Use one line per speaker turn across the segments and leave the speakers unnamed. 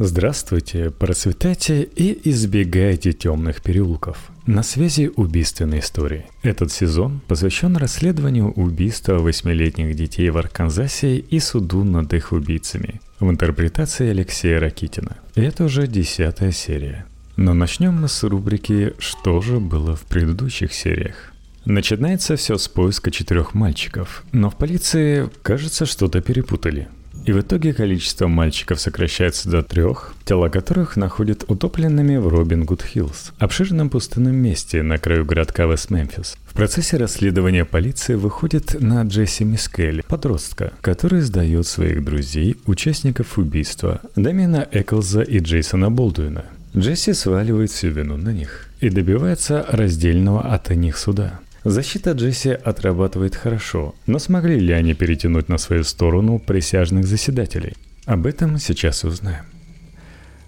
Здравствуйте, процветайте и избегайте темных переулков. На связи убийственные истории. Этот сезон посвящен расследованию убийства восьмилетних детей в Арканзасе и суду над их убийцами в интерпретации Алексея Ракитина. Это уже десятая серия. Но начнем мы с рубрики «Что же было в предыдущих сериях?». Начинается все с поиска четырех мальчиков, но в полиции, кажется, что-то перепутали – и в итоге количество мальчиков сокращается до трех, тела которых находят утопленными в Робин Гуд Хиллз, обширном пустынном месте на краю городка Вест-Мемфис. В процессе расследования полиция выходит на Джесси Мискелли, подростка, который сдает своих друзей, участников убийства, Дамина Эклза и Джейсона Болдуина. Джесси сваливает всю вину на них и добивается раздельного от них суда. Защита Джесси отрабатывает хорошо, но смогли ли они перетянуть на свою сторону присяжных заседателей? Об этом сейчас узнаем.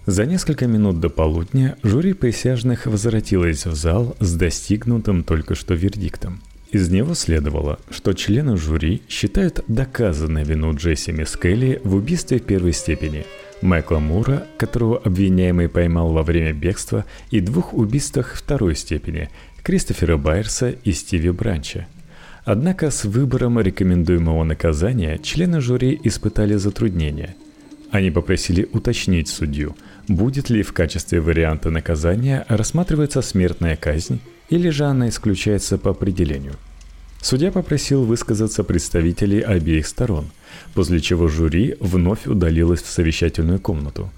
За несколько минут до полудня жюри присяжных возвратилось в зал с достигнутым только что вердиктом. Из него следовало, что члены жюри считают доказанной вину Джесси Мискелли в убийстве первой степени, Майкла Мура, которого обвиняемый поймал во время бегства, и двух убийствах второй степени – Кристофера Байерса и Стиви Бранча. Однако с выбором рекомендуемого наказания члены жюри испытали затруднения. Они попросили уточнить судью, будет ли в качестве варианта наказания рассматриваться смертная казнь или же она исключается по определению. Судья попросил высказаться представителей обеих сторон, после чего жюри вновь удалилось в совещательную комнату.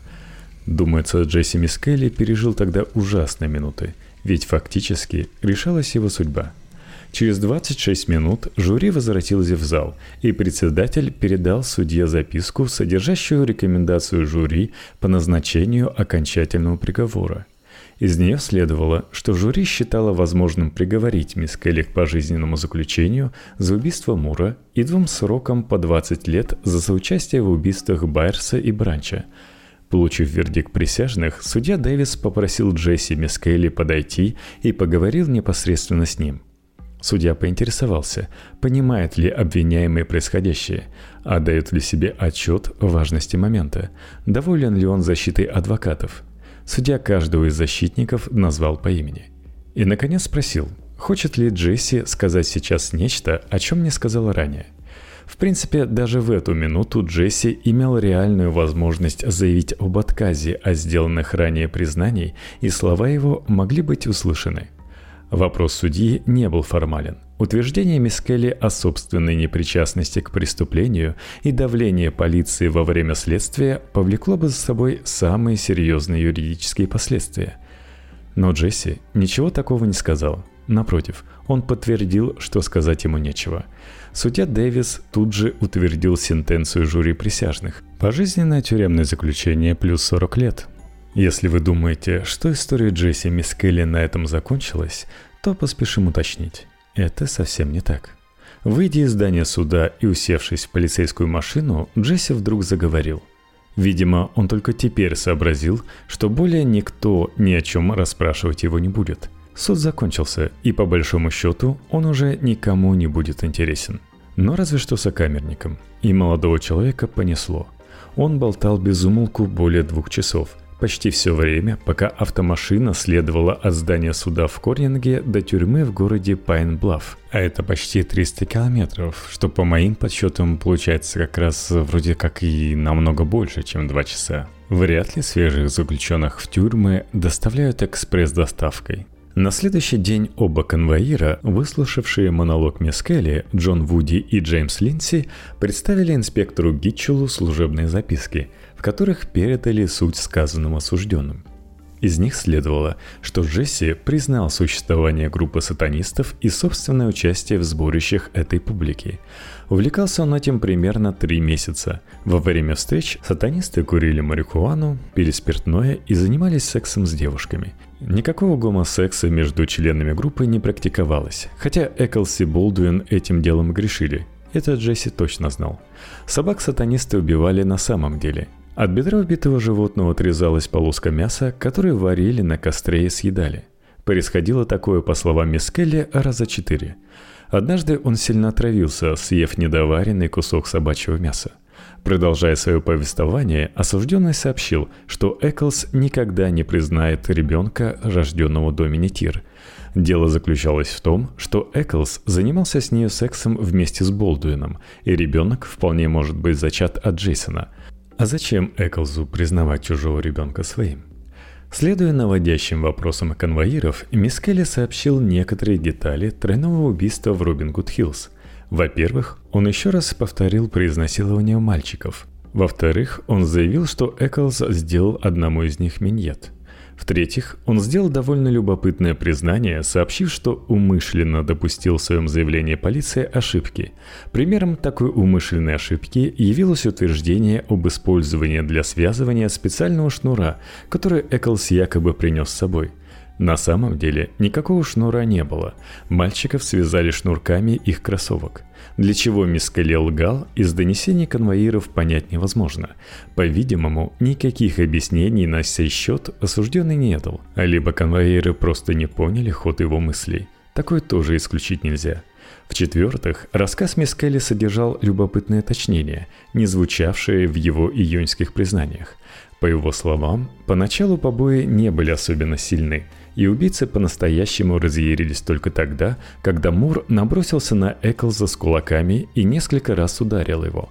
Думается, Джесси Мискелли пережил тогда ужасные минуты – ведь фактически решалась его судьба. Через 26 минут жюри возвратилось в зал, и председатель передал судье записку, содержащую рекомендацию жюри по назначению окончательного приговора. Из нее следовало, что жюри считало возможным приговорить мисс Келли к пожизненному заключению за убийство Мура и двум срокам по 20 лет за соучастие в убийствах Байерса и Бранча – Получив вердикт присяжных, судья Дэвис попросил Джесси Мискейли подойти и поговорил непосредственно с ним. Судья поинтересовался, понимает ли обвиняемый происходящее, а дает ли себе отчет важности момента, доволен ли он защитой адвокатов. Судья каждого из защитников назвал по имени. И, наконец, спросил, хочет ли Джесси сказать сейчас нечто, о чем не сказала ранее – в принципе, даже в эту минуту Джесси имел реальную возможность заявить об отказе от сделанных ранее признаний, и слова его могли быть услышаны. Вопрос судьи не был формален. Утверждение Мискелли о собственной непричастности к преступлению и давление полиции во время следствия повлекло бы за собой самые серьезные юридические последствия. Но Джесси ничего такого не сказал. Напротив, он подтвердил, что сказать ему нечего. Судья Дэвис тут же утвердил сентенцию жюри присяжных. Пожизненное тюремное заключение плюс 40 лет. Если вы думаете, что история Джесси Мискелли на этом закончилась, то поспешим уточнить. Это совсем не так. Выйдя из здания суда и усевшись в полицейскую машину, Джесси вдруг заговорил. Видимо, он только теперь сообразил, что более никто ни о чем расспрашивать его не будет – Суд закончился, и по большому счету он уже никому не будет интересен. Но разве что сокамерникам. И молодого человека понесло. Он болтал без умолку более двух часов, почти все время, пока автомашина следовала от здания суда в Корнинге до тюрьмы в городе Пайн-Блафф. А это почти 300 километров, что по моим подсчетам получается как раз вроде как и намного больше, чем 2 часа. Вряд ли свежих заключенных в тюрьмы доставляют экспресс-доставкой. На следующий день оба конвоира, выслушавшие монолог Мискелли, Джон Вуди и Джеймс Линси, представили инспектору Гитчелу служебные записки, в которых передали суть сказанного осужденным. Из них следовало, что Джесси признал существование группы сатанистов и собственное участие в сборищах этой публики. Увлекался он этим примерно три месяца. Во время встреч сатанисты курили марихуану, пили спиртное и занимались сексом с девушками – Никакого гомосекса между членами группы не практиковалось, хотя Эклс и Болдуин этим делом грешили. Это Джесси точно знал. Собак сатанисты убивали на самом деле. От бедра убитого животного отрезалась полоска мяса, которую варили на костре и съедали. Происходило такое, по словам Мискелли, раза четыре. Однажды он сильно отравился, съев недоваренный кусок собачьего мяса. Продолжая свое повествование, осужденный сообщил, что Эклс никогда не признает ребенка, рожденного до Минитир. Дело заключалось в том, что Эклс занимался с ней сексом вместе с Болдуином, и ребенок вполне может быть зачат от Джейсона. А зачем Эклзу признавать чужого ребенка своим? Следуя наводящим вопросам конвоиров, Мискелли сообщил некоторые детали тройного убийства в Робин Гуд Хиллз. Во-первых, он еще раз повторил про изнасилование мальчиков. Во-вторых, он заявил, что Эклз сделал одному из них миньет – в-третьих, он сделал довольно любопытное признание, сообщив, что умышленно допустил в своем заявлении полиции ошибки. Примером такой умышленной ошибки явилось утверждение об использовании для связывания специального шнура, который Эклс якобы принес с собой – на самом деле никакого шнура не было. Мальчиков связали шнурками их кроссовок. Для чего Мискале лгал, из донесений конвоиров понять невозможно. По-видимому, никаких объяснений на сей счет осужденный не дал. Либо конвоиры просто не поняли ход его мыслей. Такое тоже исключить нельзя. В-четвертых, рассказ Мискали содержал любопытное уточнение, не звучавшее в его июньских признаниях. По его словам, поначалу побои не были особенно сильны – и убийцы по-настоящему разъярились только тогда, когда Мур набросился на Эклза с кулаками и несколько раз ударил его.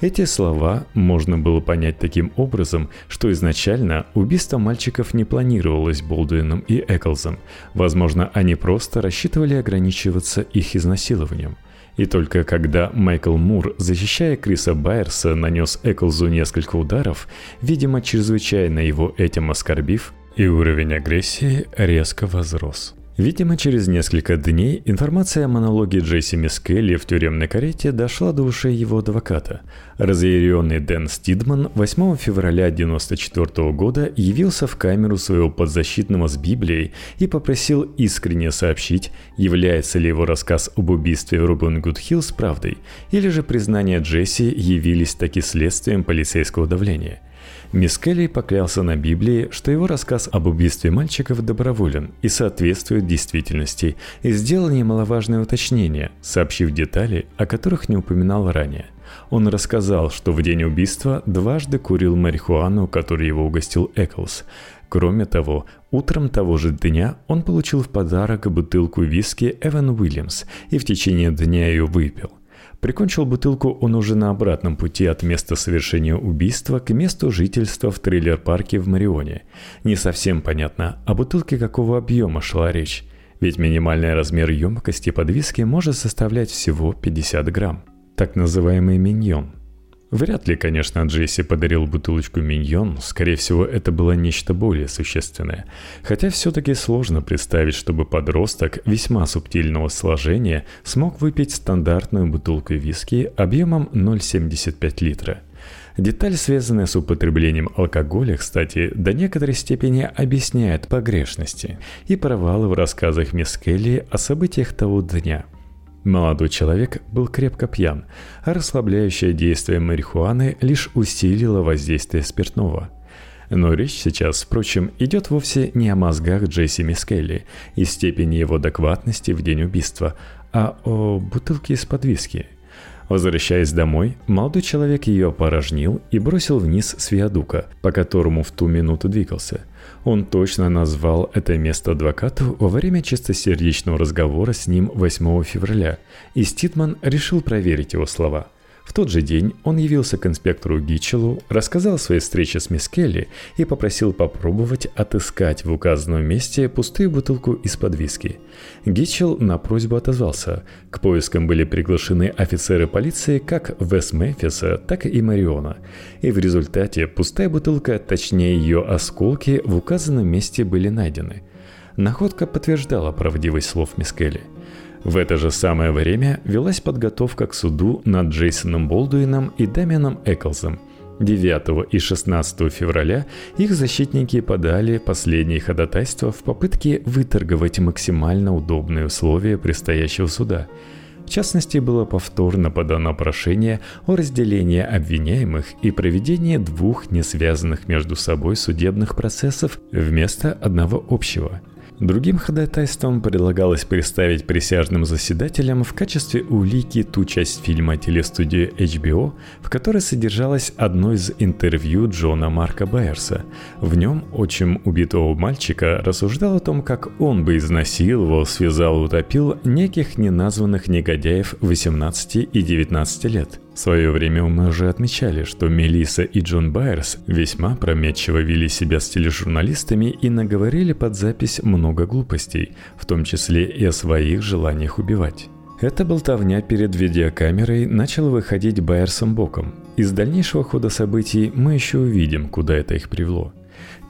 Эти слова можно было понять таким образом, что изначально убийство мальчиков не планировалось Болдуином и Эклзом. Возможно, они просто рассчитывали ограничиваться их изнасилованием. И только когда Майкл Мур, защищая Криса Байерса, нанес Эклзу несколько ударов, видимо, чрезвычайно его этим оскорбив, и уровень агрессии резко возрос. Видимо, через несколько дней информация о монологе Джесси Мискелли в тюремной карете дошла до ушей его адвоката. Разъяренный Дэн Стидман 8 февраля 1994 года явился в камеру своего подзащитного с Библией и попросил искренне сообщить, является ли его рассказ об убийстве в Робин Гуд Хиллс правдой, или же признания Джесси явились таки следствием полицейского давления. Мискелли поклялся на Библии, что его рассказ об убийстве мальчиков доброволен и соответствует действительности, и сделал немаловажное уточнение, сообщив детали, о которых не упоминал ранее. Он рассказал, что в день убийства дважды курил марихуану, которой его угостил Эклс. Кроме того, утром того же дня он получил в подарок бутылку виски Эван Уильямс и в течение дня ее выпил – Прикончил бутылку он уже на обратном пути от места совершения убийства к месту жительства в трейлер-парке в Марионе. Не совсем понятно, о бутылке какого объема шла речь, ведь минимальный размер емкости под виски может составлять всего 50 грамм. Так называемый миньон – Вряд ли, конечно, Джесси подарил бутылочку миньон, скорее всего, это было нечто более существенное. Хотя все-таки сложно представить, чтобы подросток весьма субтильного сложения смог выпить стандартную бутылку виски объемом 0,75 литра. Деталь, связанная с употреблением алкоголя, кстати, до некоторой степени объясняет погрешности и провалы в рассказах мисс Келли о событиях того дня – Молодой человек был крепко пьян, а расслабляющее действие марихуаны лишь усилило воздействие спиртного. Но речь сейчас, впрочем, идет вовсе не о мозгах Джесси Мискелли и степени его адекватности в день убийства, а о бутылке из-под виски. Возвращаясь домой, молодой человек ее опорожнил и бросил вниз с виадука, по которому в ту минуту двигался – он точно назвал это место адвокату во время чистосердечного разговора с ним 8 февраля, и Ститман решил проверить его слова – в тот же день он явился к инспектору Гитчелу, рассказал о своей встрече с мисс Келли и попросил попробовать отыскать в указанном месте пустую бутылку из-под виски. Гитчел на просьбу отозвался. К поискам были приглашены офицеры полиции как Вест Мемфиса, так и Мариона. И в результате пустая бутылка, точнее ее осколки, в указанном месте были найдены. Находка подтверждала правдивость слов мисс Келли – в это же самое время велась подготовка к суду над Джейсоном Болдуином и Дэмианом Эклзом. 9 и 16 февраля их защитники подали последние ходатайства в попытке выторговать максимально удобные условия предстоящего суда. В частности, было повторно подано прошение о разделении обвиняемых и проведении двух несвязанных между собой судебных процессов вместо одного общего – Другим ходатайством предлагалось представить присяжным заседателям в качестве улики ту часть фильма телестудии HBO, в которой содержалось одно из интервью Джона Марка Байерса. В нем отчим убитого мальчика рассуждал о том, как он бы изнасиловал, связал, утопил неких неназванных негодяев 18 и 19 лет – в свое время мы уже отмечали, что Мелиса и Джон Байерс весьма прометчиво вели себя с тележурналистами и наговорили под запись много глупостей, в том числе и о своих желаниях убивать. Эта болтовня перед видеокамерой начала выходить Байерсом боком. Из дальнейшего хода событий мы еще увидим, куда это их привело.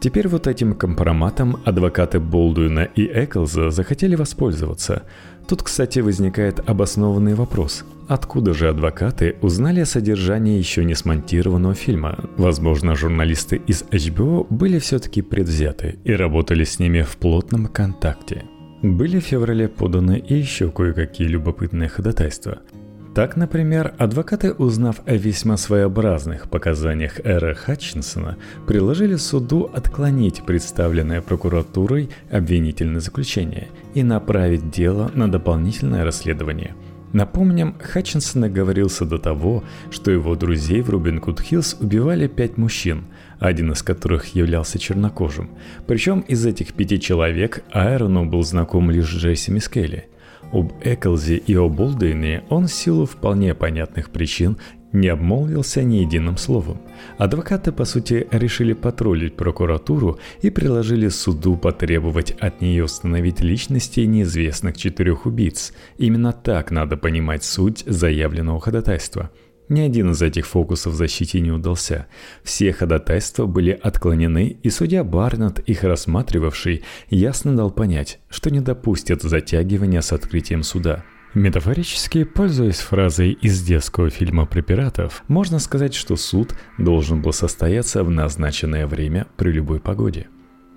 Теперь вот этим компроматом адвокаты Болдуина и Эклза захотели воспользоваться. Тут, кстати, возникает обоснованный вопрос. Откуда же адвокаты узнали о содержании еще не смонтированного фильма? Возможно, журналисты из HBO были все-таки предвзяты и работали с ними в плотном контакте. Были в феврале поданы и еще кое-какие любопытные ходатайства – так, например, адвокаты, узнав о весьма своеобразных показаниях Эра Хатчинсона, предложили суду отклонить представленное прокуратурой обвинительное заключение и направить дело на дополнительное расследование. Напомним, Хатчинсон оговорился до того, что его друзей в Рубин Куд Хиллз убивали пять мужчин, один из которых являлся чернокожим. Причем из этих пяти человек Айрону был знаком лишь Джесси Мискелли – об Эклзе и о Болдуине он в силу вполне понятных причин не обмолвился ни единым словом. Адвокаты, по сути, решили патрулить прокуратуру и приложили суду потребовать от нее установить личности неизвестных четырех убийц. Именно так надо понимать суть заявленного ходатайства – ни один из этих фокусов в защите не удался. Все ходатайства были отклонены, и судья Барнетт, их рассматривавший, ясно дал понять, что не допустит затягивания с открытием суда. Метафорически, пользуясь фразой из детского фильма про пиратов, можно сказать, что суд должен был состояться в назначенное время при любой погоде –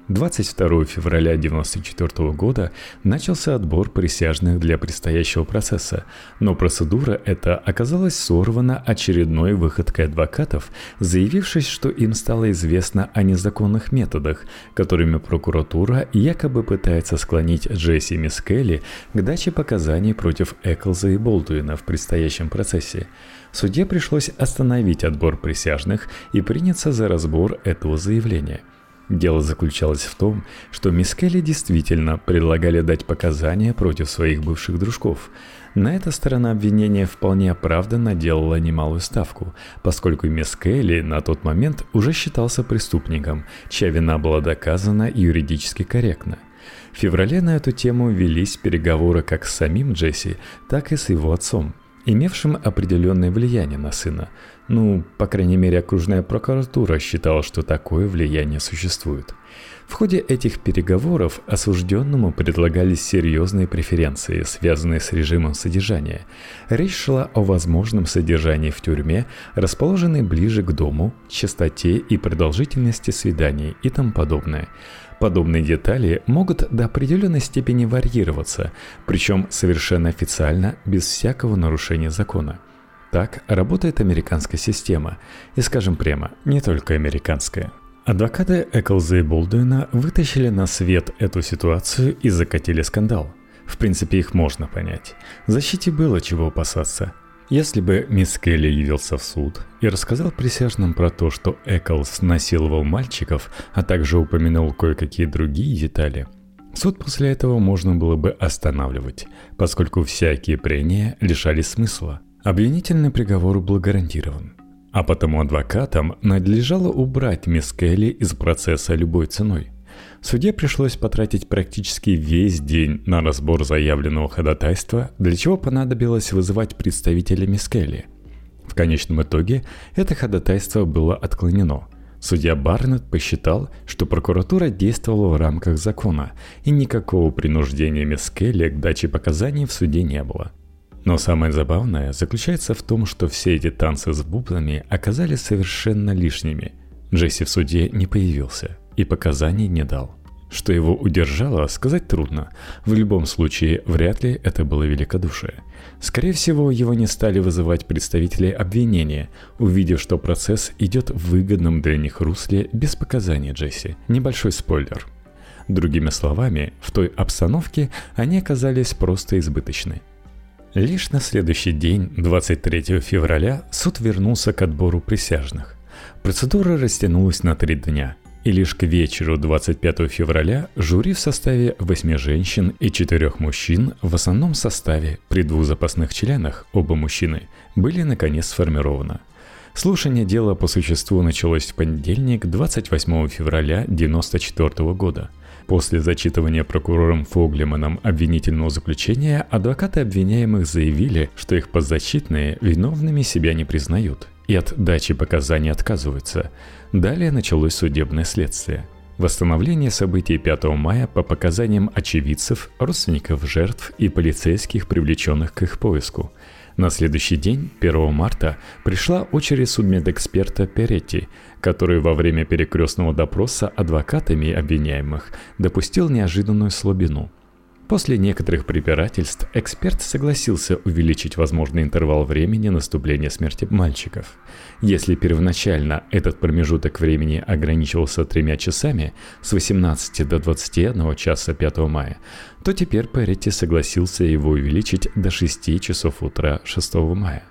22 февраля 1994 года начался отбор присяжных для предстоящего процесса, но процедура эта оказалась сорвана очередной выходкой адвокатов, заявившись, что им стало известно о незаконных методах, которыми прокуратура якобы пытается склонить Джесси Мискелли к даче показаний против Эклза и Болдуина в предстоящем процессе. Суде пришлось остановить отбор присяжных и приняться за разбор этого заявления – Дело заключалось в том, что Мискели действительно предлагали дать показания против своих бывших дружков. На эта сторона обвинения вполне оправданно делала немалую ставку, поскольку Мискели на тот момент уже считался преступником, чья вина была доказана юридически корректно. В феврале на эту тему велись переговоры как с самим Джесси, так и с его отцом – имевшим определенное влияние на сына. Ну, по крайней мере, окружная прокуратура считала, что такое влияние существует. В ходе этих переговоров осужденному предлагались серьезные преференции, связанные с режимом содержания. Речь шла о возможном содержании в тюрьме, расположенной ближе к дому, частоте и продолжительности свиданий и тому подобное. Подобные детали могут до определенной степени варьироваться, причем совершенно официально, без всякого нарушения закона. Так работает американская система. И скажем прямо, не только американская. Адвокаты Эклза и Болдуина вытащили на свет эту ситуацию и закатили скандал. В принципе, их можно понять. Защите было чего опасаться. Если бы мисс Келли явился в суд и рассказал присяжным про то, что Эклс насиловал мальчиков, а также упомянул кое-какие другие детали, суд после этого можно было бы останавливать, поскольку всякие прения лишали смысла. Обвинительный приговор был гарантирован. А потому адвокатам надлежало убрать мисс Келли из процесса любой ценой – Суде пришлось потратить практически весь день на разбор заявленного ходатайства, для чего понадобилось вызывать представителя Мискелли. В конечном итоге это ходатайство было отклонено. Судья Барнетт посчитал, что прокуратура действовала в рамках закона, и никакого принуждения Мискелли к даче показаний в суде не было. Но самое забавное заключается в том, что все эти танцы с бубнами оказались совершенно лишними. Джесси в суде не появился и показаний не дал. Что его удержало, сказать трудно. В любом случае, вряд ли это было великодушие. Скорее всего, его не стали вызывать представители обвинения, увидев, что процесс идет в выгодном для них русле без показаний Джесси. Небольшой спойлер. Другими словами, в той обстановке они оказались просто избыточны. Лишь на следующий день, 23 февраля, суд вернулся к отбору присяжных. Процедура растянулась на три дня, и лишь к вечеру 25 февраля жюри в составе восьми женщин и четырех мужчин в основном составе при двух запасных членах, оба мужчины, были наконец сформированы. Слушание дела по существу началось в понедельник, 28 февраля 1994 года. После зачитывания прокурором Фоглеманом обвинительного заключения адвокаты обвиняемых заявили, что их подзащитные виновными себя не признают и от дачи показаний отказываются. Далее началось судебное следствие. Восстановление событий 5 мая по показаниям очевидцев, родственников жертв и полицейских, привлеченных к их поиску. На следующий день, 1 марта, пришла очередь судмедэксперта Перетти, который во время перекрестного допроса адвокатами обвиняемых допустил неожиданную слабину – После некоторых препирательств эксперт согласился увеличить возможный интервал времени наступления смерти мальчиков. Если первоначально этот промежуток времени ограничивался тремя часами с 18 до 21 часа 5 мая, то теперь Перетти согласился его увеличить до 6 часов утра 6 мая.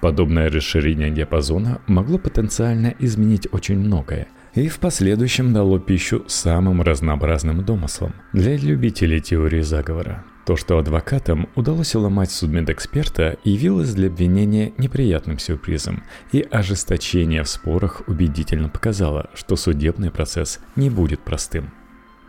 Подобное расширение диапазона могло потенциально изменить очень многое – и в последующем дало пищу самым разнообразным домыслам. Для любителей теории заговора то, что адвокатам удалось уломать судмедэксперта, явилось для обвинения неприятным сюрпризом, и ожесточение в спорах убедительно показало, что судебный процесс не будет простым.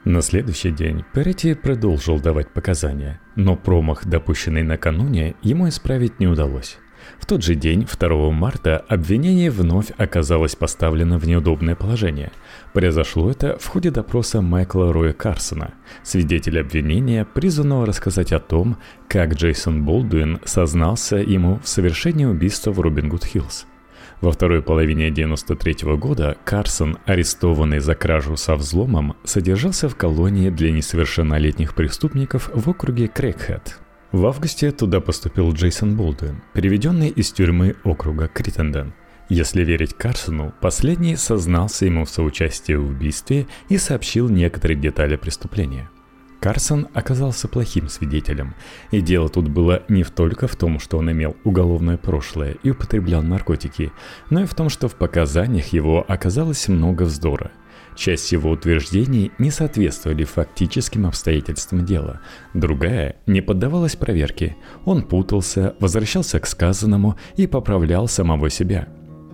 На следующий день Перетти продолжил давать показания, но промах, допущенный накануне, ему исправить не удалось. В тот же день, 2 марта, обвинение вновь оказалось поставлено в неудобное положение. Произошло это в ходе допроса Майкла Роя Карсона, свидетеля обвинения, призванного рассказать о том, как Джейсон Болдуин сознался ему в совершении убийства в Робин Гуд Хиллз. Во второй половине 1993 года Карсон, арестованный за кражу со взломом, содержался в колонии для несовершеннолетних преступников в округе Крекхэт, в августе туда поступил Джейсон Болдуин, переведенный из тюрьмы округа Криттенден. Если верить Карсону, последний сознался ему в соучастии в убийстве и сообщил некоторые детали преступления. Карсон оказался плохим свидетелем, и дело тут было не только в том, что он имел уголовное прошлое и употреблял наркотики, но и в том, что в показаниях его оказалось много вздора – Часть его утверждений не соответствовали фактическим обстоятельствам дела, другая не поддавалась проверке. Он путался, возвращался к сказанному и поправлял самого себя.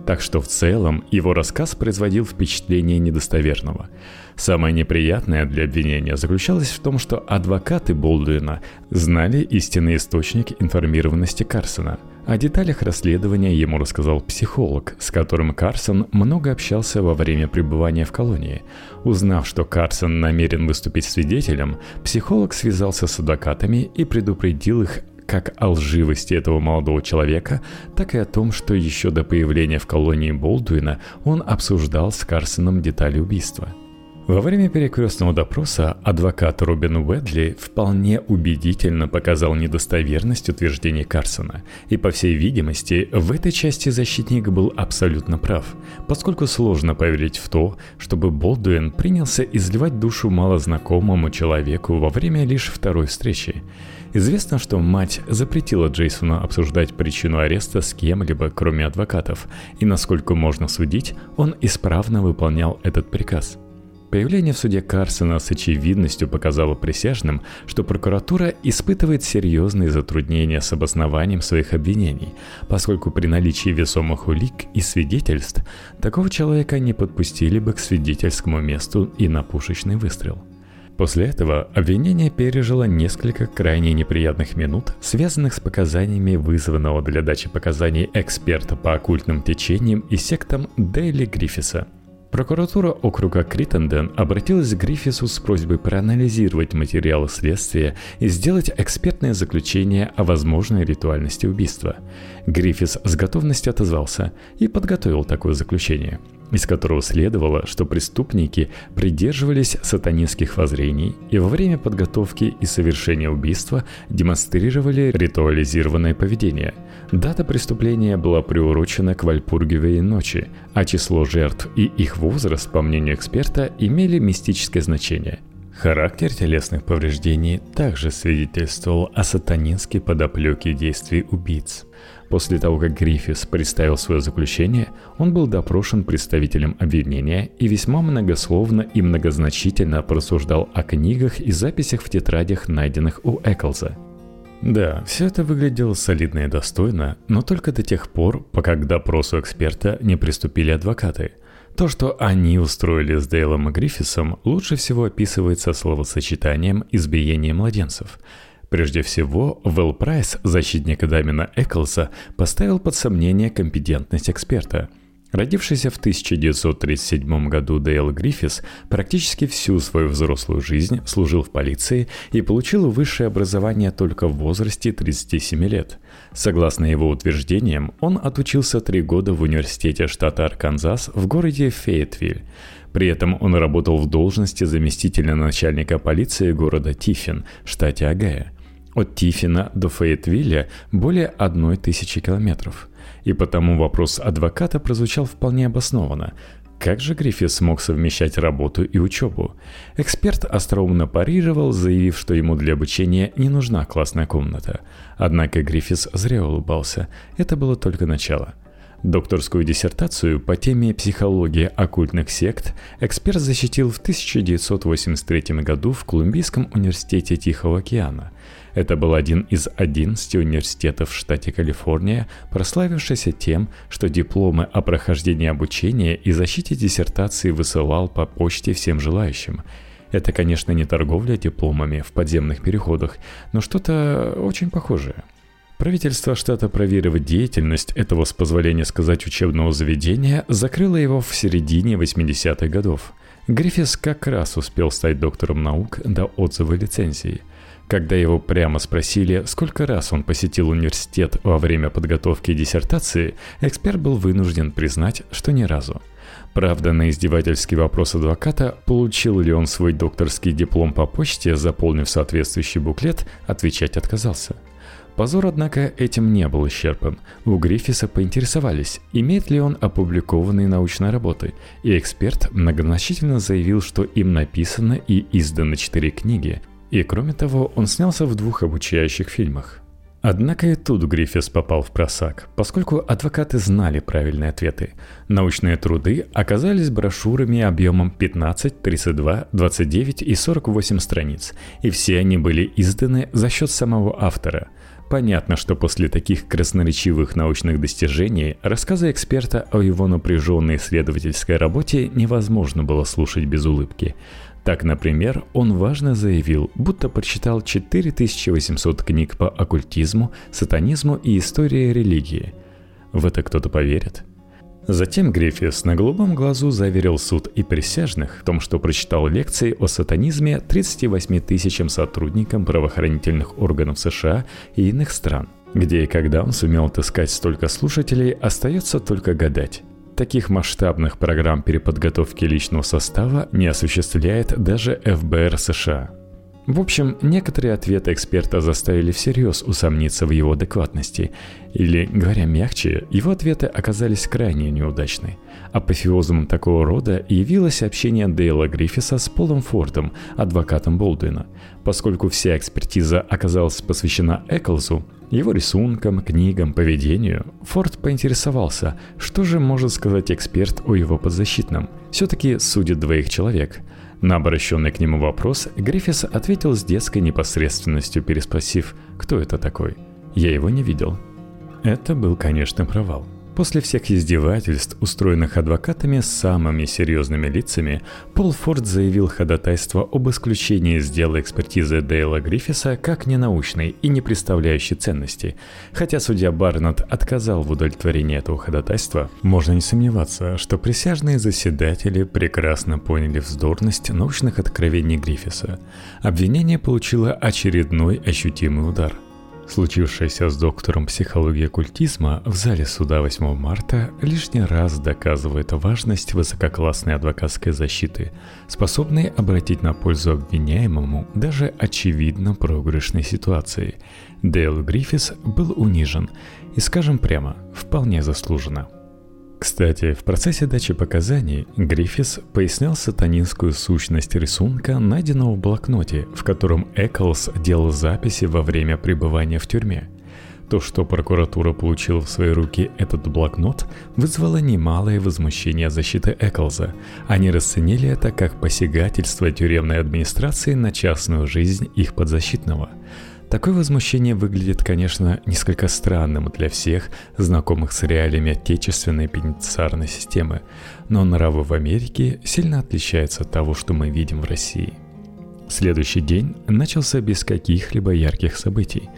Так что в целом его рассказ производил впечатление недостоверного. Самое неприятное для обвинения заключалось в том, что адвокаты Болдуина знали истинный источник информированности Карсона – о деталях расследования ему рассказал психолог, с которым Карсон много общался во время пребывания в колонии. Узнав, что Карсон намерен выступить свидетелем, психолог связался с адвокатами и предупредил их как о лживости этого молодого человека, так и о том, что еще до появления в колонии Болдуина он обсуждал с Карсоном детали убийства – во время перекрестного допроса адвокат Робин Уэдли вполне убедительно показал недостоверность утверждений Карсона, и, по всей видимости, в этой части защитник был абсолютно прав, поскольку сложно поверить в то, чтобы Болдуин принялся изливать душу малознакомому человеку во время лишь второй встречи. Известно, что мать запретила Джейсону обсуждать причину ареста с кем-либо, кроме адвокатов, и, насколько можно судить, он исправно выполнял этот приказ – Появление в суде Карсона с очевидностью показало присяжным, что прокуратура испытывает серьезные затруднения с обоснованием своих обвинений, поскольку при наличии весомых улик и свидетельств такого человека не подпустили бы к свидетельскому месту и на пушечный выстрел. После этого обвинение пережило несколько крайне неприятных минут, связанных с показаниями вызванного для дачи показаний эксперта по оккультным течениям и сектам Дейли Гриффиса – Прокуратура округа Криттенден обратилась к Гриффису с просьбой проанализировать материалы следствия и сделать экспертное заключение о возможной ритуальности убийства. Гриффис с готовностью отозвался и подготовил такое заключение – из которого следовало, что преступники придерживались сатанинских воззрений и во время подготовки и совершения убийства демонстрировали ритуализированное поведение. Дата преступления была приурочена к Вальпургиевой ночи, а число жертв и их возраст, по мнению эксперта, имели мистическое значение – Характер телесных повреждений также свидетельствовал о сатанинской подоплеке действий убийц. После того, как Гриффис представил свое заключение, он был допрошен представителем обвинения и весьма многословно и многозначительно просуждал о книгах и записях в тетрадях, найденных у Эклза. Да, все это выглядело солидно и достойно, но только до тех пор, пока к допросу эксперта не приступили адвокаты – то, что они устроили с Дейлом и Гриффисом, лучше всего описывается словосочетанием «избиение младенцев». Прежде всего, Вэл Прайс, защитник Дамина Эклса, поставил под сомнение компетентность эксперта – Родившийся в 1937 году Дейл Гриффис практически всю свою взрослую жизнь служил в полиции и получил высшее образование только в возрасте 37 лет. Согласно его утверждениям, он отучился три года в университете штата Арканзас в городе Фейетвиль. При этом он работал в должности заместителя начальника полиции города Тиффин, штате Агая. От Тиффина до Фейетвилля более одной тысячи километров – и потому вопрос адвоката прозвучал вполне обоснованно. Как же Гриффис смог совмещать работу и учебу? Эксперт остроумно парировал, заявив, что ему для обучения не нужна классная комната. Однако Гриффис зря улыбался. Это было только начало. Докторскую диссертацию по теме психологии оккультных сект эксперт защитил в 1983 году в Колумбийском университете Тихого океана. Это был один из 11 университетов в штате Калифорния, прославившийся тем, что дипломы о прохождении обучения и защите диссертации высылал по почте всем желающим. Это, конечно, не торговля дипломами в подземных переходах, но что-то очень похожее. Правительство штата проверивать деятельность этого, с позволения сказать, учебного заведения закрыло его в середине 80-х годов. Гриффис как раз успел стать доктором наук до отзыва лицензии – когда его прямо спросили, сколько раз он посетил университет во время подготовки диссертации, эксперт был вынужден признать, что ни разу. Правда, на издевательский вопрос адвоката, получил ли он свой докторский диплом по почте, заполнив соответствующий буклет, отвечать отказался. Позор, однако, этим не был исчерпан. У Гриффиса поинтересовались, имеет ли он опубликованные научные работы, и эксперт многозначительно заявил, что им написано и изданы четыре книги, и кроме того, он снялся в двух обучающих фильмах. Однако и тут Гриффис попал в просак, поскольку адвокаты знали правильные ответы. Научные труды оказались брошюрами объемом 15, 32, 29 и 48 страниц, и все они были изданы за счет самого автора. Понятно, что после таких красноречивых научных достижений рассказы эксперта о его напряженной исследовательской работе невозможно было слушать без улыбки. Так, например, он важно заявил, будто прочитал 4800 книг по оккультизму, сатанизму и истории религии. В это кто-то поверит? Затем Гриффис на голубом глазу заверил суд и присяжных в том, что прочитал лекции о сатанизме 38 тысячам сотрудникам правоохранительных органов США и иных стран. Где и когда он сумел отыскать столько слушателей, остается только гадать. Таких масштабных программ переподготовки личного состава не осуществляет даже ФБР США. В общем, некоторые ответы эксперта заставили всерьез усомниться в его адекватности, или, говоря мягче, его ответы оказались крайне неудачны. Апофеозом такого рода явилось общение Дейла Гриффиса с Полом Фордом, адвокатом Болдуина. Поскольку вся экспертиза оказалась посвящена Эклзу, его рисункам, книгам, поведению, Форд поинтересовался, что же может сказать эксперт о его подзащитном. Все-таки судит двоих человек. На обращенный к нему вопрос Гриффис ответил с детской непосредственностью, переспросив, кто это такой. «Я его не видел». Это был, конечно, провал. После всех издевательств, устроенных адвокатами с самыми серьезными лицами, Пол Форд заявил ходатайство об исключении из дела экспертизы Дейла Гриффиса как ненаучной и не представляющей ценности. Хотя судья Барнетт отказал в удовлетворении этого ходатайства, можно не сомневаться, что присяжные заседатели прекрасно поняли вздорность научных откровений Гриффиса. Обвинение получило очередной ощутимый удар – Случившееся с доктором психологии оккультизма в зале суда 8 марта лишний раз доказывает важность высококлассной адвокатской защиты, способной обратить на пользу обвиняемому даже очевидно проигрышной ситуации. Дейл Гриффис был унижен и, скажем прямо, вполне заслуженно – Кстати, в процессе дачи показаний Гриффис пояснял сатанинскую сущность рисунка, найденного в блокноте, в котором Эклс делал записи во время пребывания в тюрьме. То, что прокуратура получила в свои руки этот блокнот, вызвало немалое возмущение защиты Эклза. Они расценили это как посягательство тюремной администрации на частную жизнь их подзащитного – Такое возмущение выглядит, конечно, несколько странным для всех, знакомых с реалиями отечественной пенитенциарной системы, но нравы в Америке сильно отличаются от того, что мы видим в России. Следующий день начался без каких-либо ярких событий.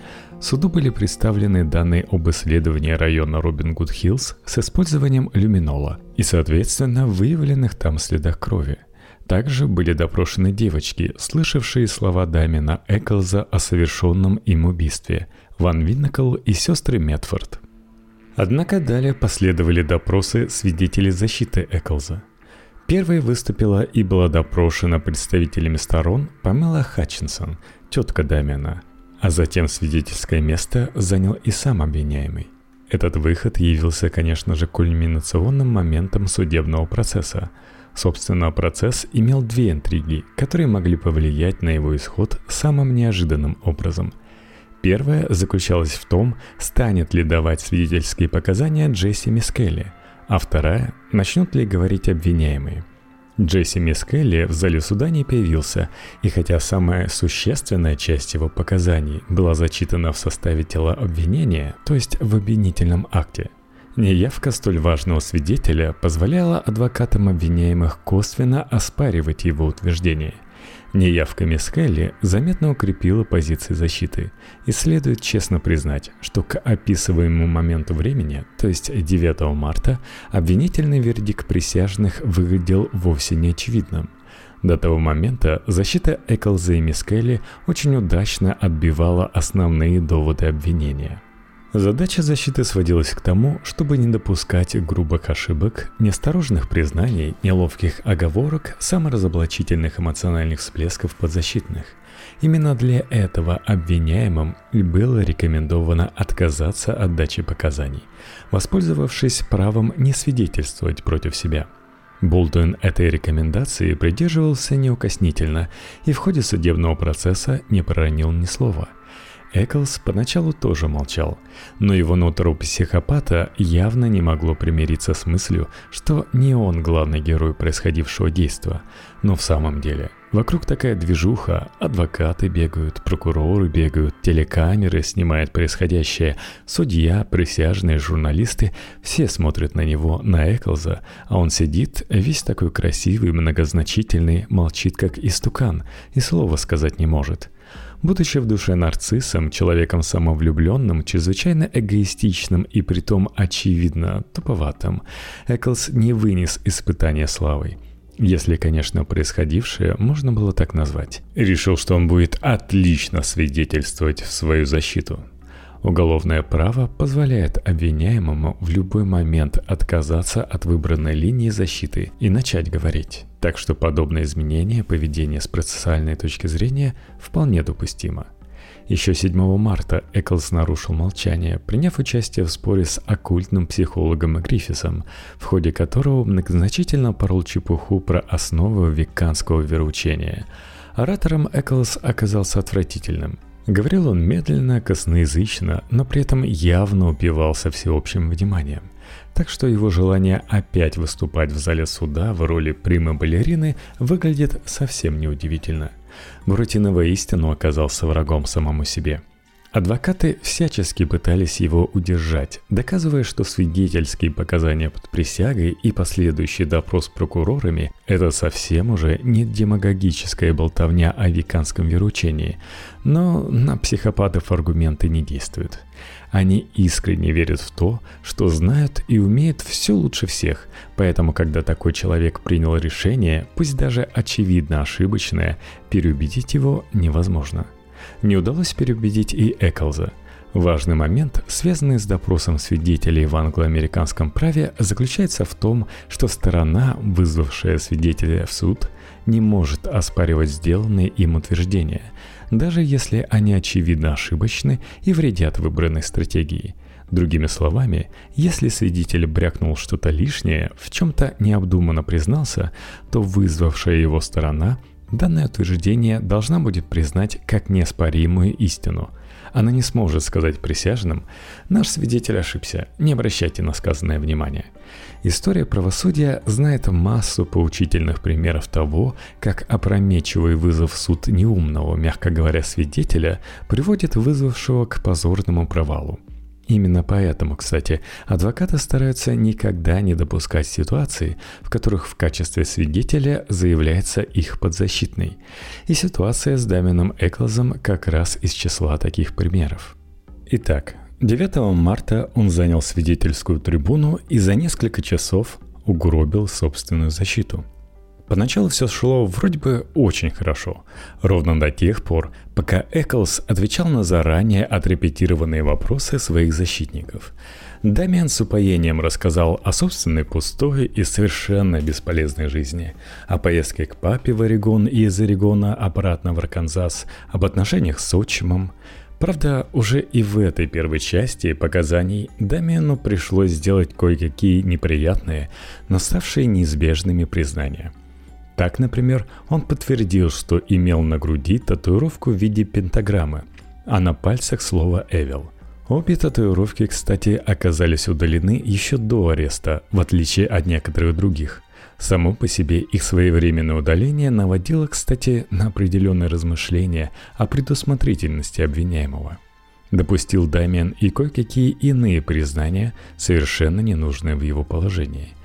Суду были представлены данные об исследовании района Робин Гуд Хиллз с использованием люминола и, соответственно, выявленных там следах крови – также были допрошены девочки, слышавшие слова Дамина Эклза о совершенном им убийстве, Ван Виннекл и сестры Метфорд. Однако далее последовали допросы свидетелей защиты Эклза. Первой выступила и была допрошена представителями сторон Памела Хатчинсон, тетка Дамина, а затем свидетельское место занял и сам обвиняемый. Этот выход явился, конечно же, кульминационным моментом судебного процесса – Собственно, процесс имел две интриги, которые могли повлиять на его исход самым неожиданным образом. Первая заключалась в том, станет ли давать свидетельские показания Джесси Мискелли, а вторая – начнут ли говорить обвиняемые. Джесси Мискелли в зале суда не появился, и хотя самая существенная часть его показаний была зачитана в составе тела обвинения, то есть в обвинительном акте – Неявка столь важного свидетеля позволяла адвокатам обвиняемых косвенно оспаривать его утверждение. Неявка Мискелли заметно укрепила позиции защиты, и следует честно признать, что к описываемому моменту времени, то есть 9 марта, обвинительный вердикт присяжных выглядел вовсе неочевидным. До того момента защита Эклза и Мискелли очень удачно отбивала основные доводы обвинения – Задача защиты сводилась к тому, чтобы не допускать грубых ошибок, неосторожных признаний, неловких оговорок, саморазоблачительных эмоциональных всплесков подзащитных. Именно для этого обвиняемым было рекомендовано отказаться от дачи показаний, воспользовавшись правом не свидетельствовать против себя – Болтуин этой рекомендации придерживался неукоснительно и в ходе судебного процесса не проронил ни слова – Эклс поначалу тоже молчал, но его нутро психопата явно не могло примириться с мыслью, что не он главный герой происходившего действа. Но в самом деле, вокруг такая движуха, адвокаты бегают, прокуроры бегают, телекамеры снимают происходящее, судья, присяжные, журналисты, все смотрят на него, на Эклза, а он сидит, весь такой красивый, многозначительный, молчит как истукан и слова сказать не может – Будучи в душе нарциссом, человеком самовлюбленным, чрезвычайно эгоистичным и притом очевидно туповатым, Эклс не вынес испытания славой. Если, конечно, происходившее можно было так назвать. Решил, что он будет отлично свидетельствовать в свою защиту. Уголовное право позволяет обвиняемому в любой момент отказаться от выбранной линии защиты и начать говорить. Так что подобное изменение поведения с процессуальной точки зрения вполне допустимо. Еще 7 марта Эклс нарушил молчание, приняв участие в споре с оккультным психологом Гриффисом, в ходе которого многозначительно порол чепуху про основы веканского вероучения. Оратором Эклс оказался отвратительным – Говорил он медленно, косноязычно, но при этом явно упивался всеобщим вниманием. Так что его желание опять выступать в зале суда в роли примы-балерины выглядит совсем неудивительно. Буратино воистину оказался врагом самому себе – Адвокаты всячески пытались его удержать, доказывая, что свидетельские показания под присягой и последующий допрос прокурорами – это совсем уже не демагогическая болтовня о виканском веручении. Но на психопатов аргументы не действуют. Они искренне верят в то, что знают и умеют все лучше всех, поэтому когда такой человек принял решение, пусть даже очевидно ошибочное, переубедить его невозможно – не удалось переубедить и Эклза. Важный момент, связанный с допросом свидетелей в англо-американском праве, заключается в том, что сторона, вызвавшая свидетеля в суд, не может оспаривать сделанные им утверждения, даже если они очевидно ошибочны и вредят выбранной стратегии. Другими словами, если свидетель брякнул что-то лишнее, в чем-то необдуманно признался, то вызвавшая его сторона данное утверждение должна будет признать как неоспоримую истину. Она не сможет сказать присяжным «Наш свидетель ошибся, не обращайте на сказанное внимание». История правосудия знает массу поучительных примеров того, как опрометчивый вызов суд неумного, мягко говоря, свидетеля приводит вызвавшего к позорному провалу. Именно поэтому, кстати, адвокаты стараются никогда не допускать ситуаций, в которых в качестве свидетеля заявляется их подзащитный. И ситуация с Дамином Эклзом как раз из числа таких примеров. Итак, 9 марта он занял свидетельскую трибуну и за несколько часов угробил собственную защиту – Поначалу все шло вроде бы очень хорошо, ровно до тех пор, пока Эклс отвечал на заранее отрепетированные вопросы своих защитников. Дамиан с упоением рассказал о собственной пустой и совершенно бесполезной жизни, о поездке к папе в Орегон и из Орегона обратно в Арканзас, об отношениях с отчимом. Правда, уже и в этой первой части показаний Дамиану пришлось сделать кое-какие неприятные, но ставшие неизбежными признания – так, например, он подтвердил, что имел на груди татуировку в виде пентаграммы, а на пальцах слово «Эвил». Обе татуировки, кстати, оказались удалены еще до ареста, в отличие от некоторых других. Само по себе их своевременное удаление наводило, кстати, на определенные размышления о предусмотрительности обвиняемого. Допустил Дамиан и кое-какие иные признания, совершенно ненужные в его положении.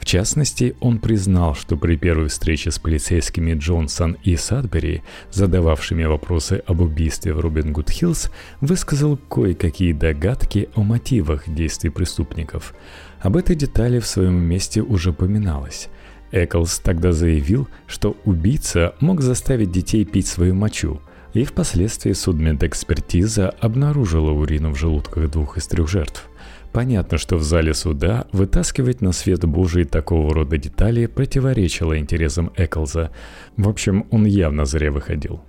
В частности, он признал, что при первой встрече с полицейскими Джонсон и Садбери, задававшими вопросы об убийстве в Робин Гуд Хиллз, высказал кое-какие догадки о мотивах действий преступников. Об этой детали в своем месте уже поминалось. Эклс тогда заявил, что убийца мог заставить детей пить свою мочу, и впоследствии судмедэкспертиза обнаружила урину в желудках двух из трех жертв. Понятно, что в зале суда вытаскивать на свет Божий такого рода детали противоречило интересам Эклза. В общем, он явно зря выходил.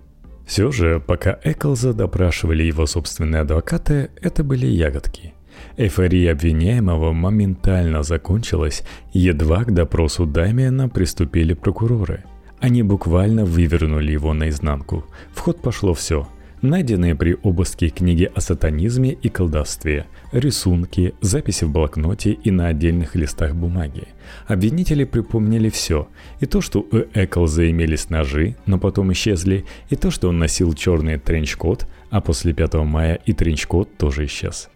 Все же, пока Эклза допрашивали его собственные адвокаты, это были ягодки. Эйфория обвиняемого моментально закончилась, едва к допросу Дамиана приступили прокуроры. Они буквально вывернули его наизнанку. В ход пошло все – найденные при обыске книги о сатанизме и колдовстве, рисунки, записи в блокноте и на отдельных листах бумаги. Обвинители припомнили все. И то, что у Эклза имелись ножи, но потом исчезли, и то, что он носил черный тренчкот, а после 5 мая и тренчкот тоже исчез.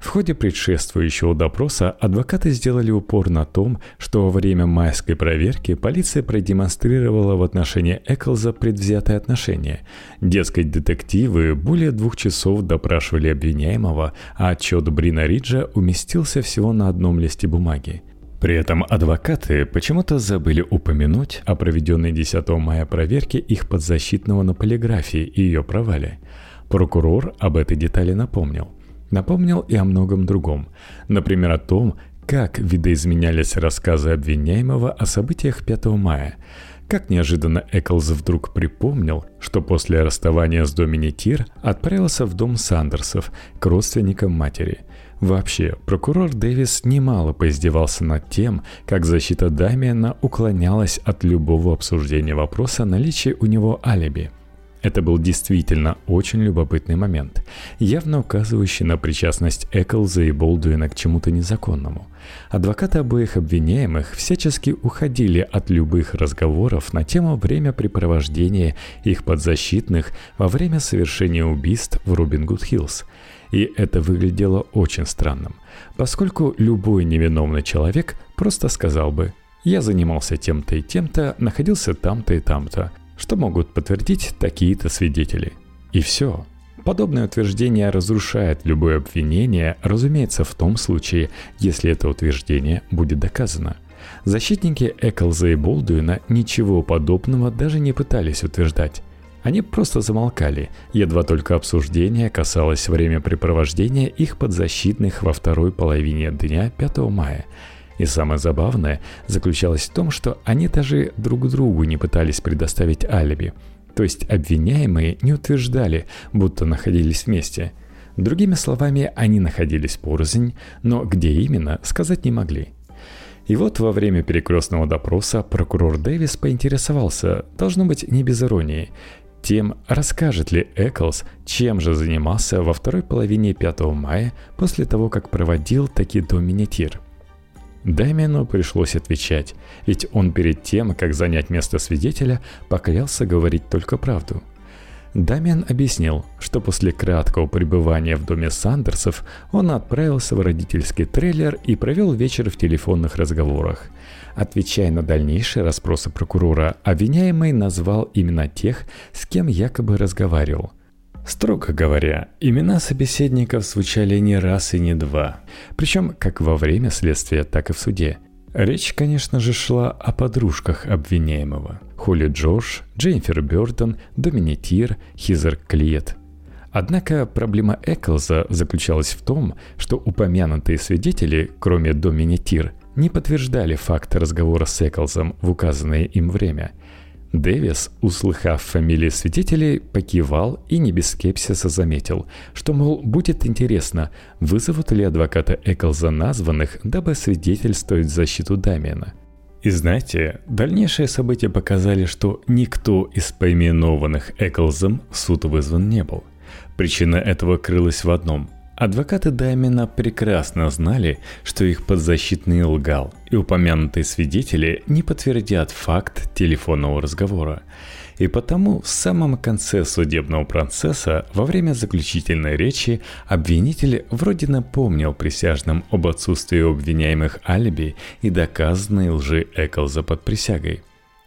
В ходе предшествующего допроса адвокаты сделали упор на том, что во время майской проверки полиция продемонстрировала в отношении Эклза предвзятое отношение. Дескать, детективы более двух часов допрашивали обвиняемого, а отчет Брина Риджа уместился всего на одном листе бумаги. При этом адвокаты почему-то забыли упомянуть о проведенной 10 мая проверке их подзащитного на полиграфии и ее провале. Прокурор об этой детали напомнил – Напомнил и о многом другом. Например, о том, как видоизменялись рассказы обвиняемого о событиях 5 мая. Как неожиданно Эклз вдруг припомнил, что после расставания с Домини Тир отправился в дом Сандерсов к родственникам матери. Вообще, прокурор Дэвис немало поиздевался над тем, как защита Дамиана уклонялась от любого обсуждения вопроса наличия у него алиби – это был действительно очень любопытный момент, явно указывающий на причастность Эклза и Болдуина к чему-то незаконному. Адвокаты обоих обвиняемых всячески уходили от любых разговоров на тему времяпрепровождения их подзащитных во время совершения убийств в Робин Гуд Хиллз. И это выглядело очень странным, поскольку любой невиновный человек просто сказал бы «Я занимался тем-то и тем-то, находился там-то и там-то», что могут подтвердить такие-то свидетели. И все. Подобное утверждение разрушает любое обвинение, разумеется, в том случае, если это утверждение будет доказано. Защитники Эклза и Болдуина ничего подобного даже не пытались утверждать. Они просто замолкали, едва только обсуждение касалось времяпрепровождения их подзащитных во второй половине дня 5 мая – и самое забавное заключалось в том, что они даже друг другу не пытались предоставить алиби. То есть обвиняемые не утверждали, будто находились вместе. Другими словами, они находились порознь, но где именно, сказать не могли. И вот во время перекрестного допроса прокурор Дэвис поинтересовался, должно быть не без иронии, тем, расскажет ли Эклс, чем же занимался во второй половине 5 мая после того, как проводил таки доминитир. Дэмиану пришлось отвечать, ведь он перед тем, как занять место свидетеля, поклялся говорить только правду. Дамиан объяснил, что после краткого пребывания в доме Сандерсов он отправился в родительский трейлер и провел вечер в телефонных разговорах – Отвечая на дальнейшие расспросы прокурора, обвиняемый назвал именно тех, с кем якобы разговаривал. Строго говоря, имена собеседников звучали не раз и не два, причем как во время следствия, так и в суде. Речь, конечно же, шла о подружках обвиняемого. Холли Джош, Дженнифер Бёртон, Доминитир, Хизер Клиет. Однако проблема Эклза заключалась в том, что упомянутые свидетели, кроме Доминитир, не подтверждали факт разговора с Эклзом в указанное им время. Дэвис, услыхав фамилии свидетелей, покивал и не без скепсиса заметил, что, мол, будет интересно, вызовут ли адвоката Эклза названных, дабы свидетельствовать защиту Дамиана. И знаете, дальнейшие события показали, что никто из поименованных Эклзом в суд вызван не был. Причина этого крылась в одном – Адвокаты Даймена прекрасно знали, что их подзащитный лгал, и упомянутые свидетели не подтвердят факт телефонного разговора. И потому в самом конце судебного процесса, во время заключительной речи, обвинитель вроде напомнил присяжным об отсутствии обвиняемых алиби и доказанной лжи Эклза под присягой.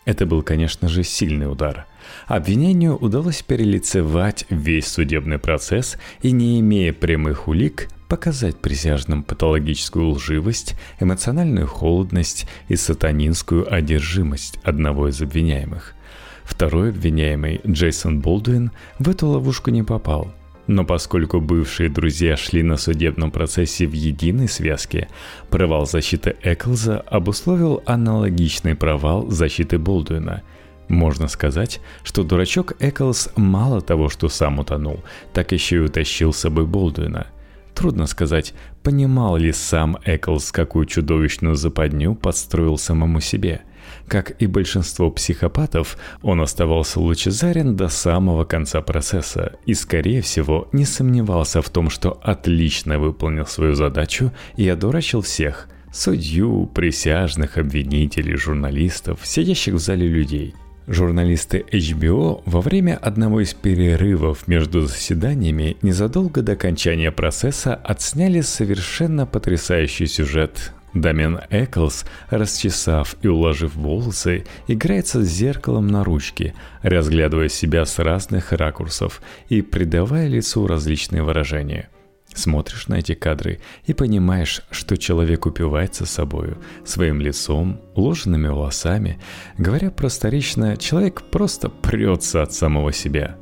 Это был, конечно же, сильный удар – Обвинению удалось перелицевать весь судебный процесс и, не имея прямых улик, показать присяжным патологическую лживость, эмоциональную холодность и сатанинскую одержимость одного из обвиняемых. Второй обвиняемый, Джейсон Болдуин, в эту ловушку не попал. Но поскольку бывшие друзья шли на судебном процессе в единой связке, провал защиты Эклза обусловил аналогичный провал защиты Болдуина – можно сказать, что дурачок Эклс мало того, что сам утонул, так еще и утащил с собой Болдуина. Трудно сказать, понимал ли сам Эклс, какую чудовищную западню подстроил самому себе. Как и большинство психопатов, он оставался лучезарен до самого конца процесса и, скорее всего, не сомневался в том, что отлично выполнил свою задачу и одурачил всех – судью, присяжных, обвинителей, журналистов, сидящих в зале людей – Журналисты HBO во время одного из перерывов между заседаниями незадолго до окончания процесса отсняли совершенно потрясающий сюжет. Дамен Эклс, расчесав и уложив волосы, играется с зеркалом на ручке, разглядывая себя с разных ракурсов и придавая лицу различные выражения – Смотришь на эти кадры и понимаешь, что человек упивается собою, своим лицом, уложенными волосами. Говоря просторечно, человек просто прется от самого себя.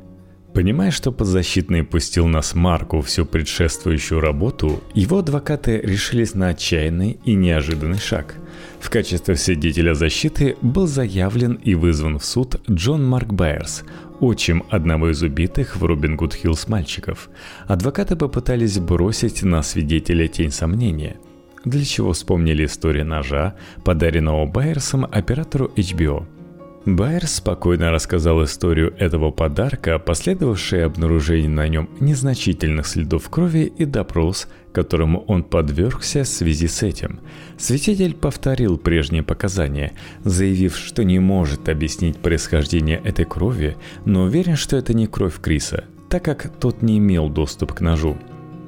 Понимая, что подзащитный пустил на смарку всю предшествующую работу, его адвокаты решились на отчаянный и неожиданный шаг. В качестве свидетеля защиты был заявлен и вызван в суд Джон Марк Байерс, отчим одного из убитых в Робин Гуд Хиллс мальчиков. Адвокаты попытались бросить на свидетеля тень сомнения, для чего вспомнили историю ножа, подаренного Байерсом оператору HBO – Байер спокойно рассказал историю этого подарка, последовавшее обнаружение на нем незначительных следов крови и допрос, которому он подвергся в связи с этим. Свидетель повторил прежние показания, заявив, что не может объяснить происхождение этой крови, но уверен, что это не кровь Криса, так как тот не имел доступ к ножу.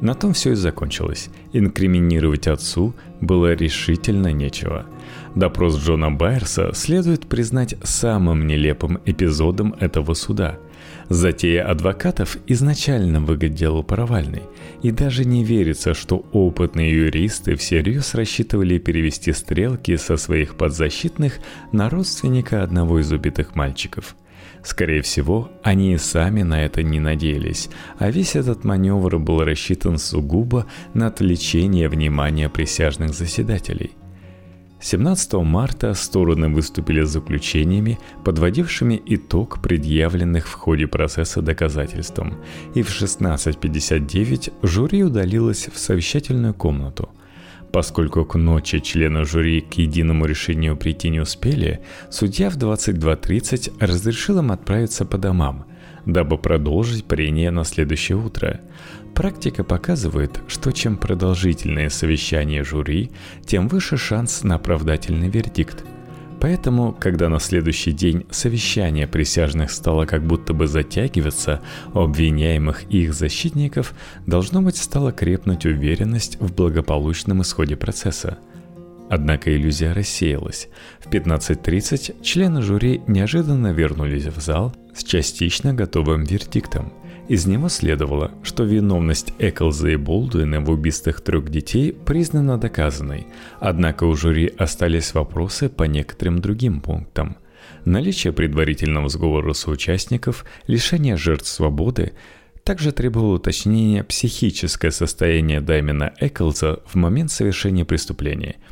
На том все и закончилось. Инкриминировать отцу было решительно нечего – Допрос Джона Байерса следует признать самым нелепым эпизодом этого суда. Затея адвокатов изначально выглядела провальной, и даже не верится, что опытные юристы всерьез рассчитывали перевести стрелки со своих подзащитных на родственника одного из убитых мальчиков. Скорее всего, они и сами на это не надеялись, а весь этот маневр был рассчитан сугубо на отвлечение внимания присяжных заседателей – 17 марта стороны выступили с заключениями, подводившими итог предъявленных в ходе процесса доказательствам, и в 16.59 жюри удалилось в совещательную комнату. Поскольку к ночи члены жюри к единому решению прийти не успели, судья в 22.30 разрешил им отправиться по домам, дабы продолжить прение на следующее утро – Практика показывает, что чем продолжительнее совещание жюри, тем выше шанс на оправдательный вердикт. Поэтому, когда на следующий день совещание присяжных стало как будто бы затягиваться, у обвиняемых и их защитников должно быть стала крепнуть уверенность в благополучном исходе процесса. Однако иллюзия рассеялась. В 15.30 члены жюри неожиданно вернулись в зал с частично готовым вердиктом – из него следовало, что виновность Эклза и Болдуина в убийствах трех детей признана доказанной, однако у жюри остались вопросы по некоторым другим пунктам. Наличие предварительного сговора соучастников, лишение жертв свободы, также требовало уточнения психическое состояние Даймена Эклза в момент совершения преступления –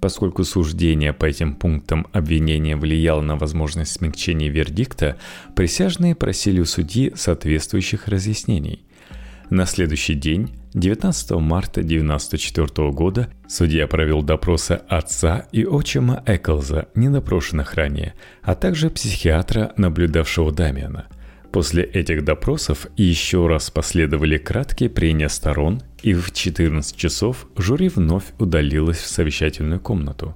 Поскольку суждение по этим пунктам обвинения влияло на возможность смягчения вердикта, присяжные просили у судьи соответствующих разъяснений. На следующий день, 19 марта 1994 года, судья провел допросы отца и отчима Эклза, недопрошенных ранее, а также психиатра, наблюдавшего Дамиана – После этих допросов еще раз последовали краткие прения сторон, и в 14 часов жюри вновь удалилось в совещательную комнату.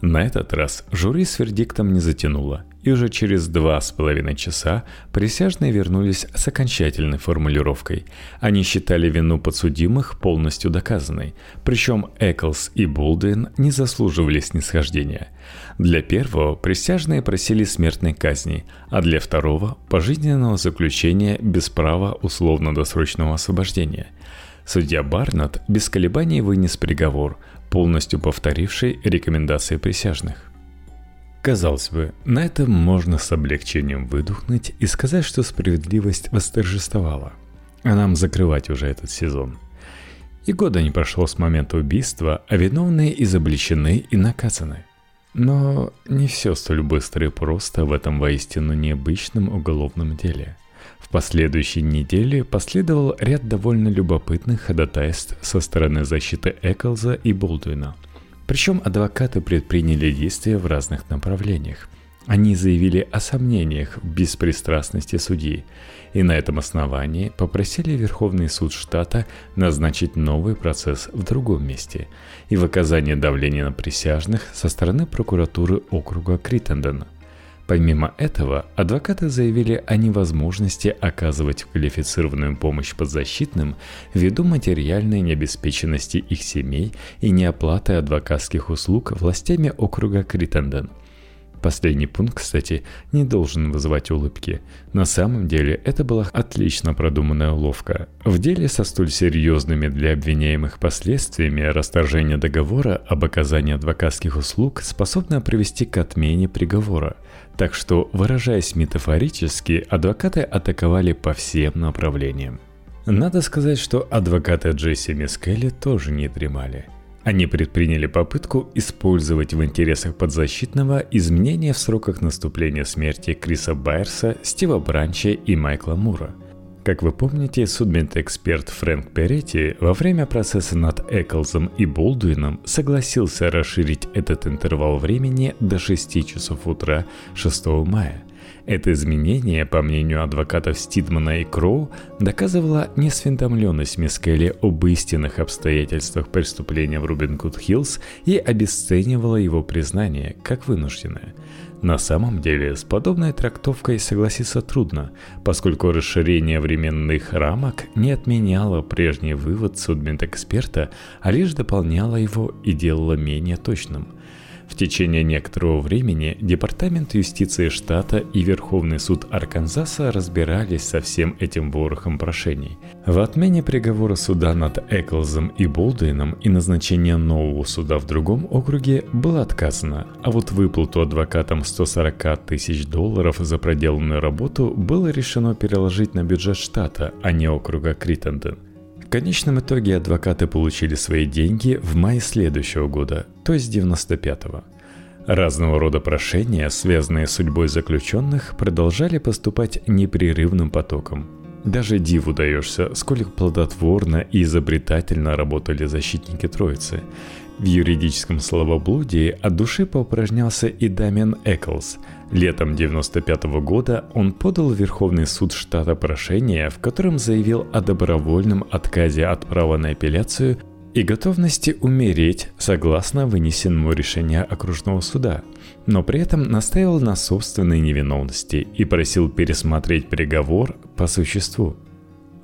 На этот раз жюри с вердиктом не затянуло, и уже через два с половиной часа присяжные вернулись с окончательной формулировкой. Они считали вину подсудимых полностью доказанной, причем Эклс и Болдуин не заслуживали снисхождения. Для первого присяжные просили смертной казни, а для второго – пожизненного заключения без права условно-досрочного освобождения – Судья Барнетт без колебаний вынес приговор, полностью повторивший рекомендации присяжных. Казалось бы, на этом можно с облегчением выдохнуть и сказать, что справедливость восторжествовала. А нам закрывать уже этот сезон. И года не прошло с момента убийства, а виновные изобличены и наказаны. Но не все столь быстро и просто в этом воистину необычном уголовном деле – в последующей неделе последовал ряд довольно любопытных ходатайств со стороны защиты Эклза и Болдуина. Причем адвокаты предприняли действия в разных направлениях. Они заявили о сомнениях в беспристрастности судьи и на этом основании попросили Верховный суд штата назначить новый процесс в другом месте и в оказание давления на присяжных со стороны прокуратуры округа Криттендена – Помимо этого, адвокаты заявили о невозможности оказывать квалифицированную помощь подзащитным ввиду материальной необеспеченности их семей и неоплаты адвокатских услуг властями округа Криттенден – Последний пункт, кстати, не должен вызывать улыбки. На самом деле это была отлично продуманная уловка. В деле со столь серьезными для обвиняемых последствиями расторжение договора об оказании адвокатских услуг способно привести к отмене приговора. Так что, выражаясь метафорически, адвокаты атаковали по всем направлениям. Надо сказать, что адвокаты Джесси Мискелли тоже не дремали – они предприняли попытку использовать в интересах подзащитного изменения в сроках наступления смерти Криса Байерса, Стива Бранча и Майкла Мура. Как вы помните, судмедэксперт Фрэнк Перетти во время процесса над Эклзом и Болдуином согласился расширить этот интервал времени до 6 часов утра 6 мая. Это изменение, по мнению адвокатов Стидмана и Кроу, доказывало несведомленность Мискеля об истинных обстоятельствах преступления в Рубин Гуд Хиллз и обесценивало его признание как вынужденное. На самом деле, с подобной трактовкой согласиться трудно, поскольку расширение временных рамок не отменяло прежний вывод судмедэксперта, а лишь дополняло его и делало менее точным – течение некоторого времени Департамент юстиции штата и Верховный суд Арканзаса разбирались со всем этим ворохом прошений. В отмене приговора суда над Эклзом и Болдуином и назначение нового суда в другом округе было отказано, а вот выплату адвокатам 140 тысяч долларов за проделанную работу было решено переложить на бюджет штата, а не округа Криттенден. В конечном итоге адвокаты получили свои деньги в мае следующего года, то есть 95-го. Разного рода прошения, связанные с судьбой заключенных, продолжали поступать непрерывным потоком. Даже диву даешься, сколько плодотворно и изобретательно работали защитники Троицы. В юридическом словоблудии от души поупражнялся и Дамиан Эклс. Летом 95 года он подал в Верховный суд штата прошение, в котором заявил о добровольном отказе от права на апелляцию и готовности умереть согласно вынесенному решению окружного суда, но при этом настаивал на собственной невиновности и просил пересмотреть приговор по существу.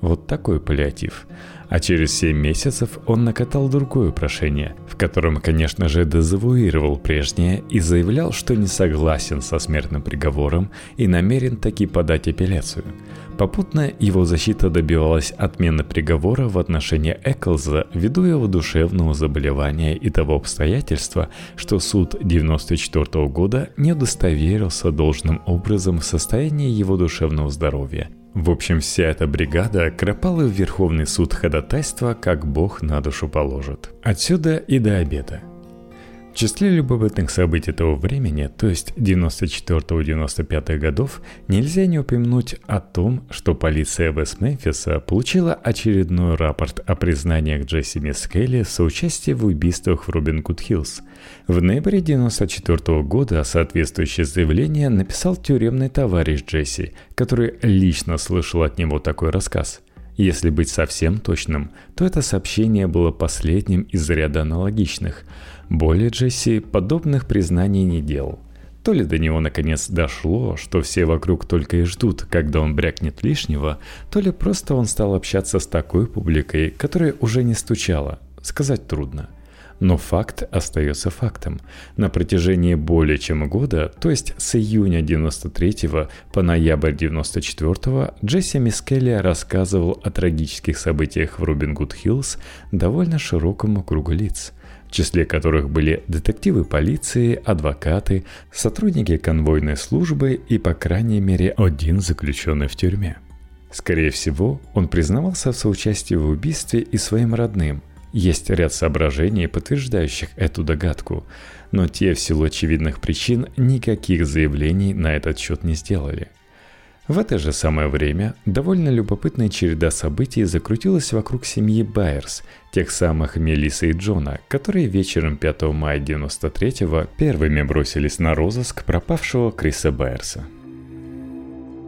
Вот такой паллиатив – а через 7 месяцев он накатал другое прошение, в котором, конечно же, дезавуировал прежнее и заявлял, что не согласен со смертным приговором и намерен таки подать апелляцию. Попутно его защита добивалась отмены приговора в отношении Эклза ввиду его душевного заболевания и того обстоятельства, что суд 1994 года не удостоверился должным образом в состоянии его душевного здоровья – в общем, вся эта бригада кропала в Верховный суд ходатайства, как Бог на душу положит. Отсюда и до обеда – в числе любопытных событий того времени, то есть 94-95 годов, нельзя не упомянуть о том, что полиция Вест-Мемфиса получила очередной рапорт о признаниях Джесси Мискелли в соучастии в убийствах в Робин Гуд Хиллз. В ноябре 94 года соответствующее заявление написал тюремный товарищ Джесси, который лично слышал от него такой рассказ – если быть совсем точным, то это сообщение было последним из ряда аналогичных. Более Джесси подобных признаний не делал. То ли до него наконец дошло, что все вокруг только и ждут, когда он брякнет лишнего, то ли просто он стал общаться с такой публикой, которая уже не стучала. Сказать трудно. Но факт остается фактом. На протяжении более чем года, то есть с июня 93 по ноябрь 94 Джесси Мискелли рассказывал о трагических событиях в Рубин Гуд Хиллз довольно широкому кругу лиц в числе которых были детективы полиции, адвокаты, сотрудники конвойной службы и, по крайней мере, один заключенный в тюрьме. Скорее всего, он признавался в соучастии в убийстве и своим родным – есть ряд соображений, подтверждающих эту догадку, но те в силу очевидных причин никаких заявлений на этот счет не сделали. В это же самое время довольно любопытная череда событий закрутилась вокруг семьи Байерс, тех самых Мелисы и Джона, которые вечером 5 мая 93-го первыми бросились на розыск пропавшего Криса Байерса.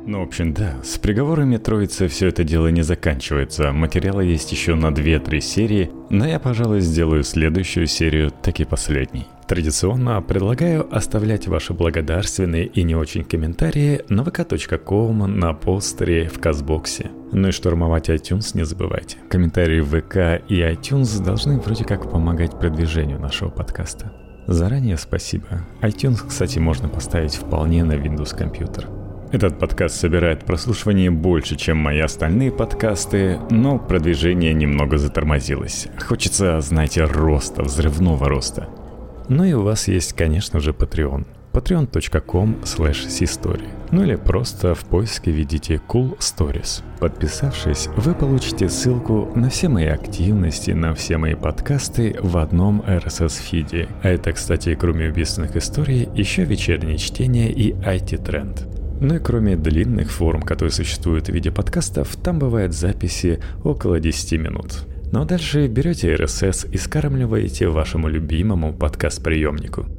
Ну, в общем, да, с приговорами троицы все это дело не заканчивается. Материала есть еще на 2-3 серии, но я, пожалуй, сделаю следующую серию, так и последней. Традиционно предлагаю оставлять ваши благодарственные и не очень комментарии на vk.com, на постере, в Казбоксе. Ну и штурмовать iTunes не забывайте. Комментарии в ВК и iTunes должны вроде как помогать продвижению нашего подкаста. Заранее спасибо. iTunes, кстати, можно поставить вполне на Windows компьютер. Этот подкаст собирает прослушивание больше, чем мои остальные подкасты, но продвижение немного затормозилось. Хочется, знаете, роста, взрывного роста. Ну и у вас есть, конечно же, Patreon. patreon.com slash Ну или просто в поиске введите Cool Stories. Подписавшись, вы получите ссылку на все мои активности, на все мои подкасты в одном RSS-фиде. А это, кстати, кроме убийственных историй, еще вечернее чтение и IT-тренд. Ну и кроме длинных форм, которые существуют в виде подкастов, там бывают записи около 10 минут. Ну а дальше берете RSS и скармливаете вашему любимому подкаст-приемнику –